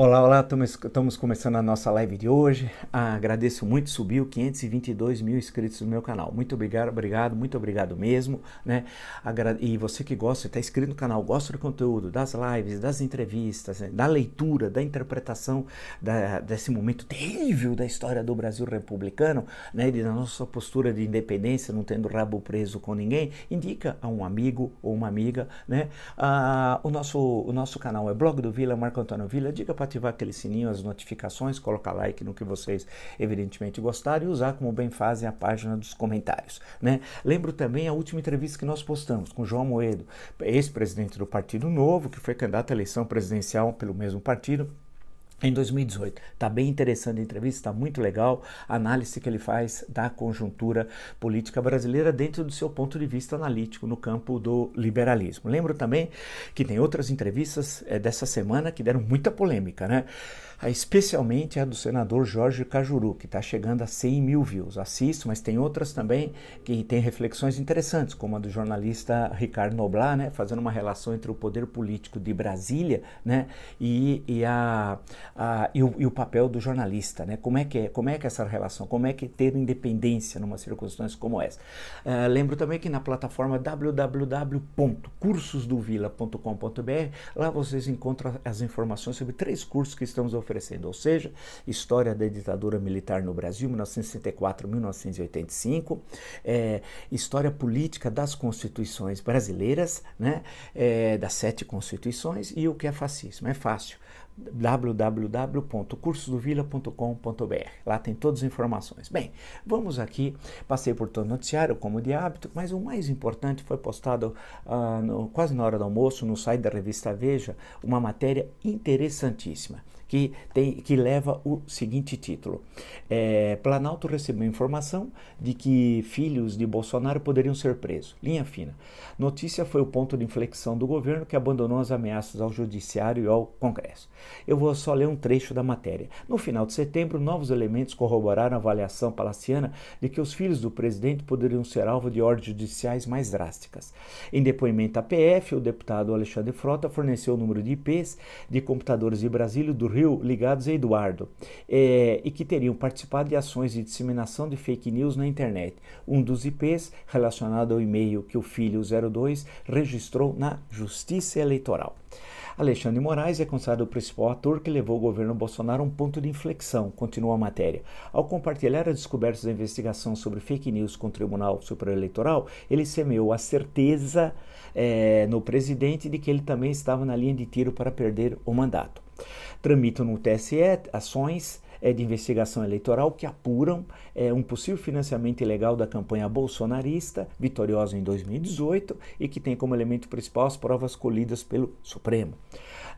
Olá, olá, estamos começando a nossa live de hoje. Ah, agradeço muito, subiu 522 mil inscritos no meu canal. Muito obrigado, obrigado, muito obrigado mesmo, né? E você que gosta, está inscrito no canal, gosta do conteúdo, das lives, das entrevistas, né? da leitura, da interpretação da, desse momento terrível da história do Brasil republicano, né? E da nossa postura de independência, não tendo rabo preso com ninguém, indica a um amigo ou uma amiga, né? Ah, o, nosso, o nosso canal é Blog do Vila, Marco Antônio Vila, diga para ativar aquele sininho, as notificações, colocar like no que vocês evidentemente gostaram e usar como bem fazem a página dos comentários. Né? Lembro também a última entrevista que nós postamos com João Moedo, ex-presidente do Partido Novo, que foi candidato à eleição presidencial pelo mesmo partido em 2018. Está bem interessante a entrevista, está muito legal a análise que ele faz da conjuntura política brasileira dentro do seu ponto de vista analítico no campo do liberalismo. Lembro também que tem outras entrevistas é, dessa semana que deram muita polêmica, né? Especialmente a do senador Jorge Cajuru, que está chegando a 100 mil views. Assisto, mas tem outras também que tem reflexões interessantes, como a do jornalista Ricardo Noblar, né, fazendo uma relação entre o poder político de Brasília né, e, e, a, a e, o, e, o, papel do jornalista. Né, como, é que é, como é que é essa relação? Como é que ter independência numa circunstância como essa? Uh, lembro também que na plataforma www.cursosdovila.com.br lá vocês encontram as informações sobre três cursos que estamos oferecendo oferecendo, ou seja, História da Ditadura Militar no Brasil, 1964-1985, é, História Política das Constituições Brasileiras, né, é, das sete constituições, e o que é fascismo. É fácil www.cursodovila.com.br. Lá tem todas as informações. Bem, vamos aqui. Passei por todo o noticiário, como de hábito, mas o mais importante foi postado uh, no, quase na hora do almoço no site da revista Veja uma matéria interessantíssima que, tem, que leva o seguinte título: é, Planalto recebeu informação de que filhos de Bolsonaro poderiam ser presos. Linha fina. Notícia foi o ponto de inflexão do governo que abandonou as ameaças ao judiciário e ao Congresso. Eu vou só ler um trecho da matéria. No final de setembro, novos elementos corroboraram a avaliação palaciana de que os filhos do presidente poderiam ser alvo de ordens judiciais mais drásticas. Em depoimento à PF, o deputado Alexandre Frota forneceu o número de IPs de computadores de Brasília do Rio ligados a Eduardo é, e que teriam participado de ações de disseminação de fake news na internet. Um dos IPs relacionado ao e-mail que o filho 02 registrou na Justiça Eleitoral. Alexandre Moraes é considerado o principal ator que levou o governo Bolsonaro a um ponto de inflexão, continua a matéria. Ao compartilhar as descobertas da investigação sobre fake news com o Tribunal Superior Eleitoral, ele semeou a certeza é, no presidente de que ele também estava na linha de tiro para perder o mandato. Tramitam no TSE ações é, de investigação eleitoral que apuram é, um possível financiamento ilegal da campanha bolsonarista, vitoriosa em 2018, e que tem como elemento principal as provas colhidas pelo Supremo.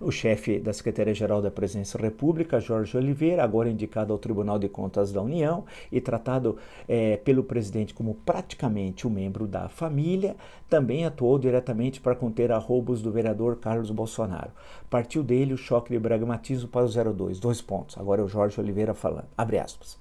O chefe da Secretaria-Geral da Presidência da República, Jorge Oliveira, agora indicado ao Tribunal de Contas da União e tratado é, pelo presidente como praticamente um membro da família, também atuou diretamente para conter arroubos do vereador Carlos Bolsonaro. Partiu dele o choque de pragmatismo para o 02. Dois pontos. Agora é o Jorge Oliveira falando. Abre aspas.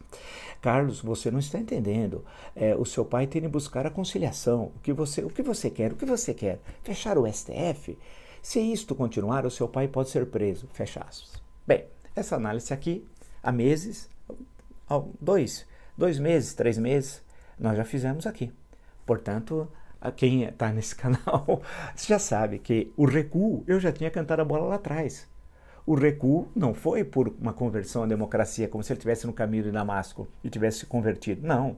Carlos, você não está entendendo. É, o seu pai tem de buscar a conciliação. O que você, o que você quer? O que você quer? Fechar o STF? Se isto continuar, o seu pai pode ser preso. Fecha aspas. Bem, essa análise aqui, há meses, dois, dois meses, três meses, nós já fizemos aqui. Portanto, quem está nesse canal já sabe que o recuo, eu já tinha cantado a bola lá atrás. O recuo não foi por uma conversão à democracia, como se ele estivesse no caminho de Damasco e tivesse se convertido. Não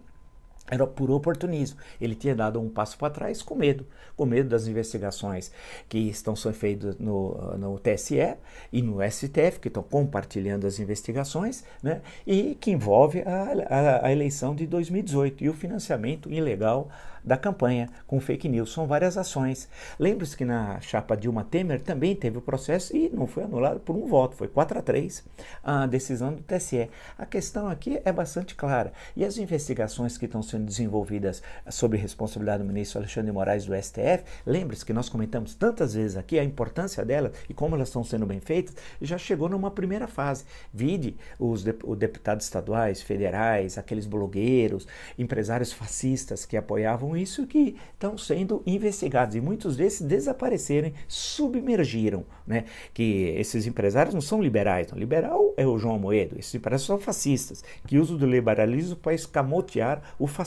era por oportunismo. Ele tinha dado um passo para trás com medo, com medo das investigações que estão sendo feitas no, no TSE e no STF, que estão compartilhando as investigações, né, e que envolve a, a, a eleição de 2018 e o financiamento ilegal da campanha com fake news. São várias ações. Lembre-se que na chapa Dilma Temer também teve o processo e não foi anulado por um voto, foi 4 a 3 a decisão do TSE. A questão aqui é bastante clara. E as investigações que estão sendo desenvolvidas sob responsabilidade do ministro Alexandre de Moraes do STF. Lembre-se que nós comentamos tantas vezes aqui a importância delas e como elas estão sendo bem feitas, já chegou numa primeira fase. Vide os de, deputados estaduais, federais, aqueles blogueiros, empresários fascistas que apoiavam isso que estão sendo investigados e muitos desses desapareceram, submergiram, né? Que esses empresários não são liberais, não. liberal é o João Moedo, esses empresários são fascistas que usam do liberalismo para escamotear o fascismo,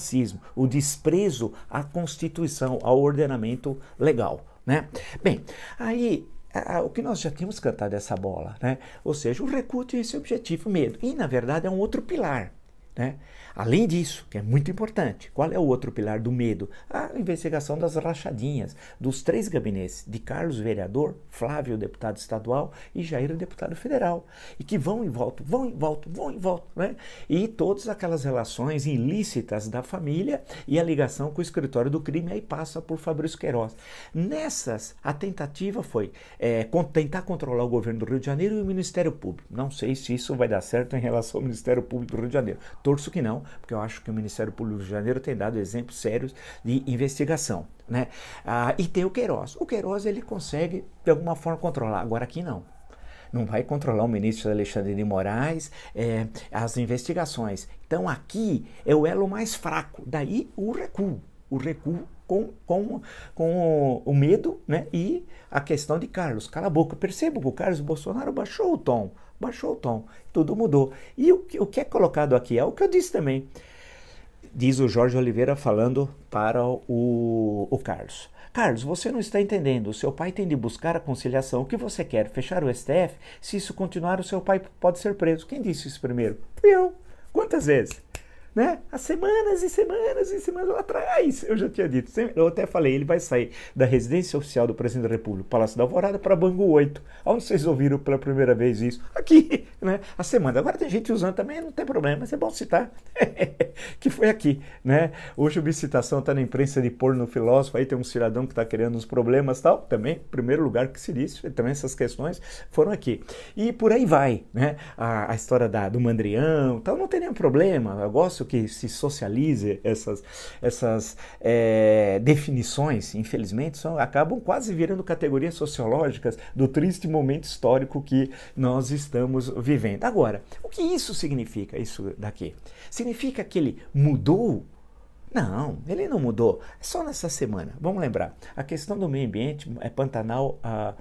o desprezo à Constituição, ao ordenamento legal. Né? Bem, aí o que nós já tínhamos cantado essa bola, né? Ou seja, o recuo tinha esse objetivo, medo. E, na verdade, é um outro pilar. Né? Além disso, que é muito importante, qual é o outro pilar do medo? A investigação das rachadinhas dos três gabinetes, de Carlos, vereador, Flávio, deputado estadual, e Jair, deputado federal, e que vão e voltam, vão e voltam, vão e voltam, né? E todas aquelas relações ilícitas da família e a ligação com o escritório do crime aí passa por Fabrício Queiroz. Nessas, a tentativa foi é, tentar controlar o governo do Rio de Janeiro e o Ministério Público. Não sei se isso vai dar certo em relação ao Ministério Público do Rio de Janeiro. Torço que não, porque eu acho que o Ministério Público de Janeiro tem dado exemplos sérios de investigação. Né? Ah, e tem o Queiroz. O Queiroz ele consegue, de alguma forma, controlar. Agora aqui não não vai controlar o ministro Alexandre de Moraes, é, as investigações. Então aqui é o elo mais fraco, daí o recuo. O recuo com, com, com o medo né? e a questão de Carlos. Cala a boca. Percebo que o Carlos Bolsonaro baixou o tom baixou o tom, tudo mudou. E o, o que é colocado aqui é o que eu disse também. Diz o Jorge Oliveira falando para o, o Carlos. Carlos, você não está entendendo. O seu pai tem de buscar a conciliação. O que você quer? Fechar o STF? Se isso continuar, o seu pai pode ser preso. Quem disse isso primeiro? Fui eu. Quantas vezes? Né? Há semanas e semanas e semanas lá atrás, eu já tinha dito. Eu até falei, ele vai sair da residência oficial do presidente da República, Palácio da Alvorada, para Bangu 8. Onde vocês ouviram pela primeira vez isso? Aqui, né? A semana. Agora tem gente usando também, não tem problema, mas é bom citar. que foi aqui, né? Hoje a citação está na imprensa de porno filósofo, aí tem um cidadão que está criando uns problemas tal, também, primeiro lugar que se disse, também essas questões foram aqui. E por aí vai, né? A, a história da, do mandrião, tal, não tem nenhum problema, eu gosto que se socialize essas, essas é, definições, infelizmente, são, acabam quase virando categorias sociológicas do triste momento histórico que nós estamos vivendo. Agora, o que isso significa, isso daqui? Significa que ele mudou não, ele não mudou. Só nessa semana. Vamos lembrar. A questão do meio ambiente é Pantanal, a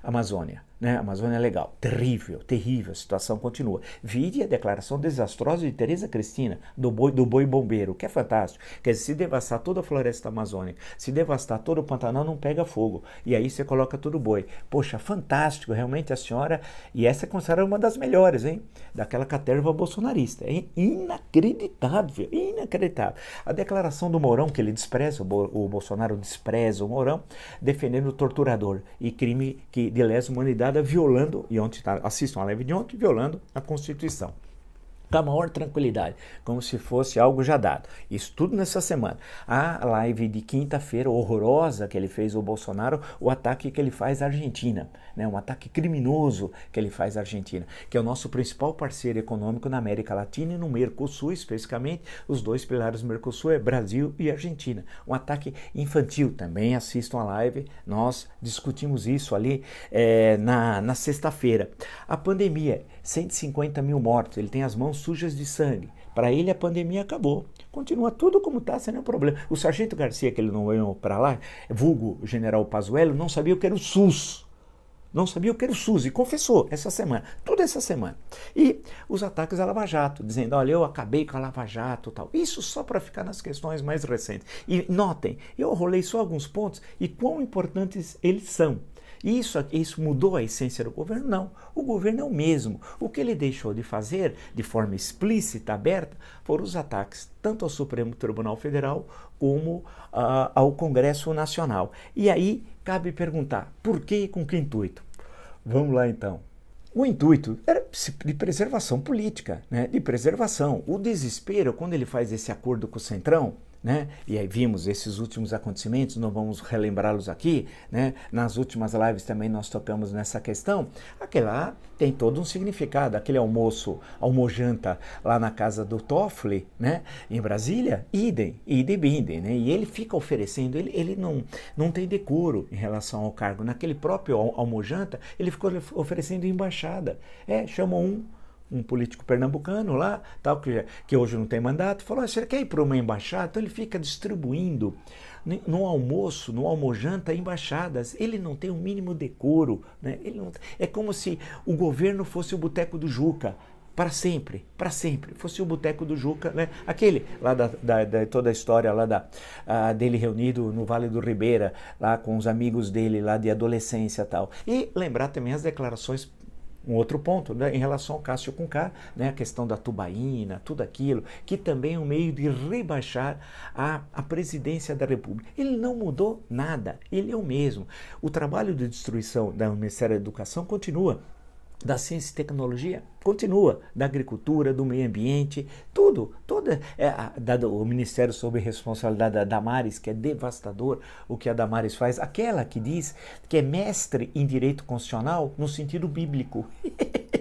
Amazônia. Né? A Amazônia é legal, terrível, terrível, a situação continua. Vide a declaração desastrosa de Tereza Cristina, do boi, do boi bombeiro, que é fantástico. Quer dizer, se devastar toda a floresta amazônica, se devastar todo o Pantanal, não pega fogo. E aí você coloca todo o boi. Poxa, fantástico, realmente a senhora. E essa é considerada uma das melhores, hein? Daquela caterva bolsonarista. É inacreditável, inacreditável. A declaração do Mourão, que ele despreza, o Bolsonaro despreza o Mourão, defendendo o torturador e crime que de lesa humanidade violando, e ontem tá, assistam a live de ontem, violando a Constituição com a maior tranquilidade, como se fosse algo já dado. Isso tudo nessa semana. A live de quinta-feira horrorosa que ele fez o Bolsonaro, o ataque que ele faz à Argentina, né? um ataque criminoso que ele faz à Argentina, que é o nosso principal parceiro econômico na América Latina e no Mercosul, especificamente, os dois pilares do Mercosul é Brasil e Argentina. Um ataque infantil. Também assistam a live, nós discutimos isso ali é, na, na sexta-feira. A pandemia, 150 mil mortos, ele tem as mãos sujas de sangue. Para ele a pandemia acabou. Continua tudo como está, sem nenhum problema. O sargento Garcia, que ele não veio para lá, vulgo general Pazuello, não sabia o que era o SUS. Não sabia o que era o SUS e confessou essa semana, toda essa semana. E os ataques à Lava Jato, dizendo: olha, eu acabei com a Lava Jato tal. Isso só para ficar nas questões mais recentes. E notem, eu rolei só alguns pontos e quão importantes eles são. Isso, isso mudou a essência do governo? Não. O governo é o mesmo. O que ele deixou de fazer de forma explícita, aberta, foram os ataques tanto ao Supremo Tribunal Federal como uh, ao Congresso Nacional. E aí cabe perguntar por que e com que intuito? Vamos lá então. O intuito era de preservação política, né? de preservação. O desespero, quando ele faz esse acordo com o Centrão, né? E aí vimos esses últimos acontecimentos, não vamos relembrá-los aqui, né? Nas últimas lives também nós tocamos nessa questão. Aquele lá tem todo um significado. Aquele almoço, almojanta lá na casa do Toffoli, né? Em Brasília, idem, idem bidem, né? E ele fica oferecendo, ele, ele não, não tem decoro em relação ao cargo. Naquele próprio almojanta, ele ficou oferecendo embaixada. É, chama um um político pernambucano lá, tal que, que hoje não tem mandato, falou: você quer ir para uma embaixada? Então ele fica distribuindo no almoço, no almojanta, embaixadas. Ele não tem o um mínimo decoro. Né? Ele não, é como se o governo fosse o boteco do Juca. Para sempre, para sempre. Fosse o boteco do Juca, né? Aquele lá da, da, da toda a história lá da, dele reunido no Vale do Ribeira, lá com os amigos dele lá de adolescência tal. E lembrar também as declarações um outro ponto né, em relação ao Cássio com K, né, a questão da tubaína, tudo aquilo, que também é um meio de rebaixar a, a presidência da República. Ele não mudou nada, ele é o mesmo. O trabalho de destruição do Ministério da Educação continua da ciência e tecnologia continua, da agricultura, do meio ambiente, tudo, toda é, o Ministério sob responsabilidade da Damares, que é devastador o que a Damares faz, aquela que diz que é mestre em direito constitucional no sentido bíblico.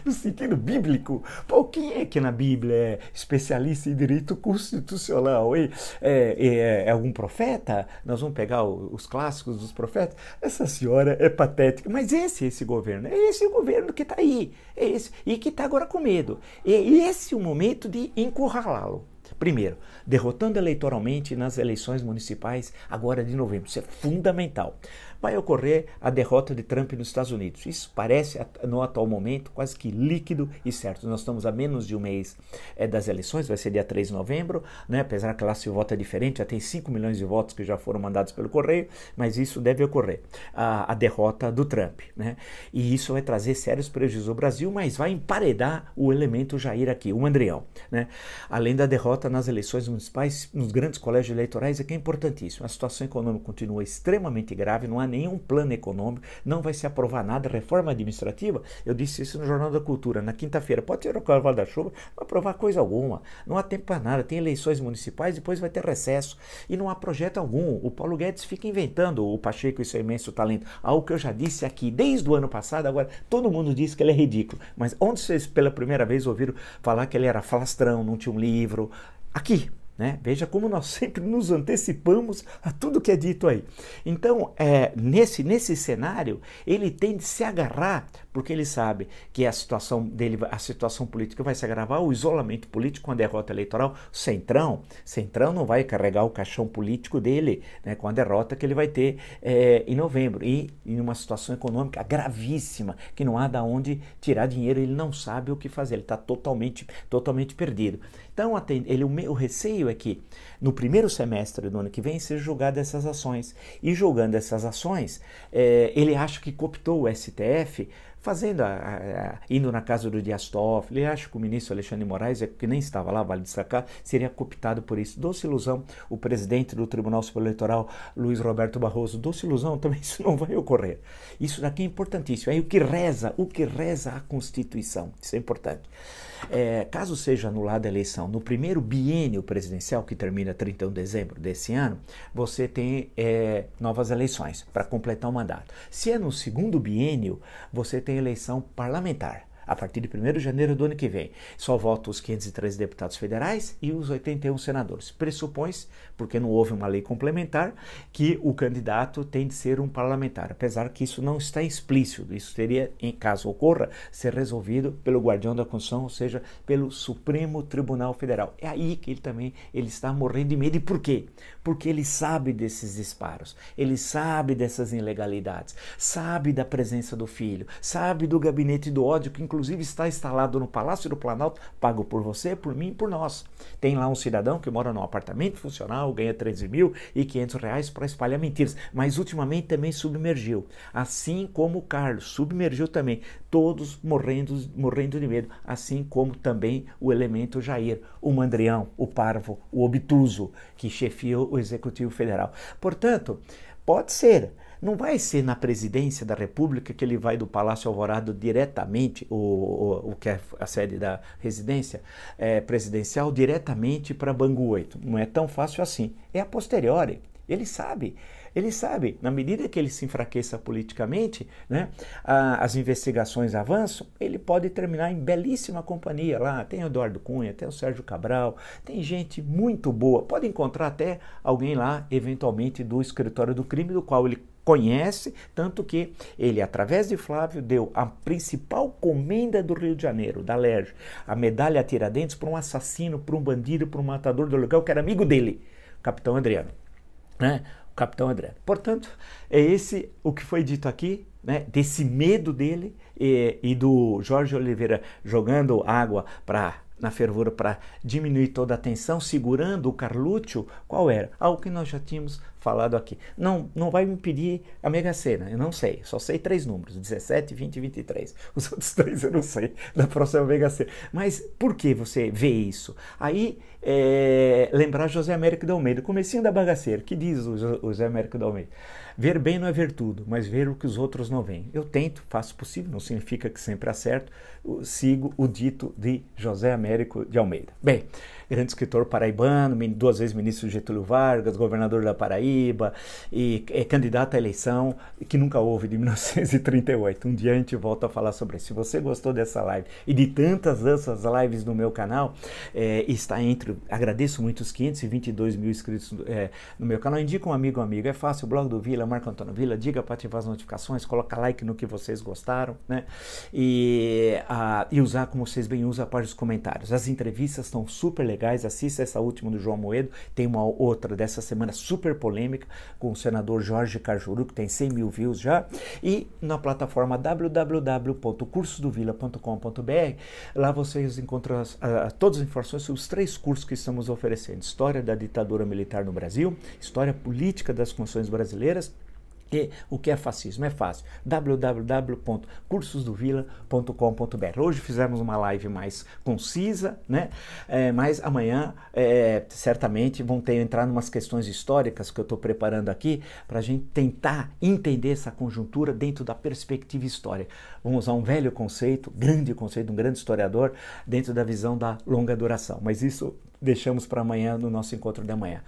no sentido bíblico. Pô, quem é que na Bíblia é especialista em direito constitucional? É, é, é algum profeta? Nós vamos pegar os clássicos dos profetas? Essa senhora é patética, mas esse é esse governo, é esse o governo que está aí, é esse, e que está agora com medo. É esse o momento de encurralá-lo. Primeiro, derrotando eleitoralmente nas eleições municipais agora de novembro. Isso é fundamental vai ocorrer a derrota de Trump nos Estados Unidos. Isso parece, no atual momento, quase que líquido e certo. Nós estamos a menos de um mês é, das eleições, vai ser dia 3 de novembro, né? apesar que lá se vota diferente, já tem 5 milhões de votos que já foram mandados pelo correio, mas isso deve ocorrer, a, a derrota do Trump. Né? E isso vai trazer sérios prejuízos ao Brasil, mas vai emparedar o elemento Jair aqui, o Andrião. Né? Além da derrota nas eleições municipais, nos grandes colégios eleitorais, é que é importantíssimo. A situação econômica continua extremamente grave, não há nenhum plano econômico, não vai se aprovar nada, reforma administrativa. Eu disse isso no Jornal da Cultura, na quinta-feira. Pode ser o carnaval da chuva, não aprovar coisa alguma. Não há tempo para nada. Tem eleições municipais, depois vai ter recesso. E não há projeto algum. O Paulo Guedes fica inventando, o Pacheco e seu imenso talento. Algo que eu já disse aqui desde o ano passado, agora todo mundo diz que ele é ridículo. Mas onde vocês pela primeira vez ouviram falar que ele era falastrão, não tinha um livro? Aqui, né? Veja como nós sempre nos antecipamos a tudo que é dito aí. Então, é, nesse, nesse cenário, ele tem de se agarrar, porque ele sabe que a situação dele, a situação política vai se agravar, o isolamento político com a derrota eleitoral, Centrão, Centrão não vai carregar o caixão político dele né, com a derrota que ele vai ter é, em novembro. E em uma situação econômica gravíssima, que não há de onde tirar dinheiro, ele não sabe o que fazer, ele está totalmente, totalmente perdido. Então, ele, o, o receio é que no primeiro semestre do ano que vem seja julgada essas ações. E julgando essas ações, é, ele acha que cooptou o STF fazendo a, a, a, indo na casa do Dias Toffoli, acho que o ministro Alexandre Moraes, é que nem estava lá, vale destacar, seria cooptado por isso. Doce ilusão, o presidente do Tribunal Superior Eleitoral, Luiz Roberto Barroso, doce ilusão, também isso não vai ocorrer. Isso daqui é importantíssimo. Aí o que reza, o que reza a Constituição, isso é importante. É, caso seja anulada a eleição no primeiro biênio presidencial, que termina 31 de dezembro desse ano, você tem é, novas eleições para completar o mandato. Se é no segundo biênio, você tem eleição parlamentar a partir de 1 de janeiro do ano que vem. Só votam os 513 deputados federais e os 81 senadores. Pressupõe-se, porque não houve uma lei complementar, que o candidato tem de ser um parlamentar, apesar que isso não está explícito. Isso teria, em caso ocorra, ser resolvido pelo guardião da Constituição, ou seja, pelo Supremo Tribunal Federal. É aí que ele também ele está morrendo de medo. E por quê? Porque ele sabe desses disparos, ele sabe dessas ilegalidades, sabe da presença do filho, sabe do gabinete do ódio que inclusive inclusive está instalado no Palácio do Planalto, pago por você, por mim e por nós. Tem lá um cidadão que mora num apartamento funcional, ganha 13 mil e 500 reais para espalhar mentiras, mas ultimamente também submergiu. Assim como o Carlos, submergiu também, todos morrendo, morrendo de medo, assim como também o elemento Jair, o mandrião, o parvo, o obtuso, que chefia o Executivo Federal. Portanto, pode ser não vai ser na presidência da República que ele vai do Palácio Alvorado diretamente, o, o, o que é a sede da residência é, presidencial, diretamente para Bangu 8. Não é tão fácil assim. É a posteriori. Ele sabe. Ele sabe, na medida que ele se enfraqueça politicamente, né, a, as investigações avançam, ele pode terminar em belíssima companhia lá. Tem o Eduardo Cunha, tem o Sérgio Cabral, tem gente muito boa. Pode encontrar até alguém lá, eventualmente, do escritório do crime, do qual ele conhece, tanto que ele, através de Flávio, deu a principal comenda do Rio de Janeiro, da LERJ, a medalha Tiradentes para um assassino, para um bandido, para um matador do lugar, que era amigo dele, Capitão Adriano. Né? O capitão André. Portanto, é esse o que foi dito aqui, né, desse medo dele e, e do Jorge Oliveira jogando água para na fervura para diminuir toda a tensão, segurando o Carlúcio, qual era? Algo que nós já tínhamos falado aqui. Não, não vai me pedir a Mega Sena, eu não sei, só sei três números, 17, 20 e 23. Os outros três eu não sei da próxima Mega Sena. Mas por que você vê isso? Aí, é, lembrar José Américo de Almeida, comecinho da bagaceira, que diz o José Américo de Almeida? Ver bem não é ver tudo, mas ver o que os outros não veem. Eu tento, faço possível, não significa que sempre acerto, sigo o dito de José Américo de Almeida. Bem, grande escritor paraibano, duas vezes ministro Getúlio Vargas, governador da Paraíba e é candidato à eleição que nunca houve de 1938. Um dia a gente volta a falar sobre isso. Se você gostou dessa live e de tantas outras lives no meu canal, é, está entre, agradeço muito os 522 mil inscritos é, no meu canal. Indica um amigo, amigo. É fácil, o blog do Vila, Marco Antônio Vila, diga para ativar as notificações, coloca like no que vocês gostaram, né? E, a, e usar como vocês bem usam a parte dos comentários. As entrevistas estão super legais. Assista essa última do João Moedo. Tem uma outra dessa semana super polêmica com o senador Jorge Cajuru, que tem 100 mil views já. E na plataforma www.cursodovila.com.br, lá vocês encontram as, a, todas as informações sobre os três cursos que estamos oferecendo: História da ditadura militar no Brasil, História política das funções brasileiras o que é fascismo? É fácil. www.cursosdovila.com.br. Hoje fizemos uma live mais concisa, né? É, mas amanhã é, certamente vão ter entrar umas questões históricas que eu estou preparando aqui para a gente tentar entender essa conjuntura dentro da perspectiva histórica. Vamos usar um velho conceito, grande conceito, um grande historiador, dentro da visão da longa duração. Mas isso deixamos para amanhã no nosso encontro de amanhã.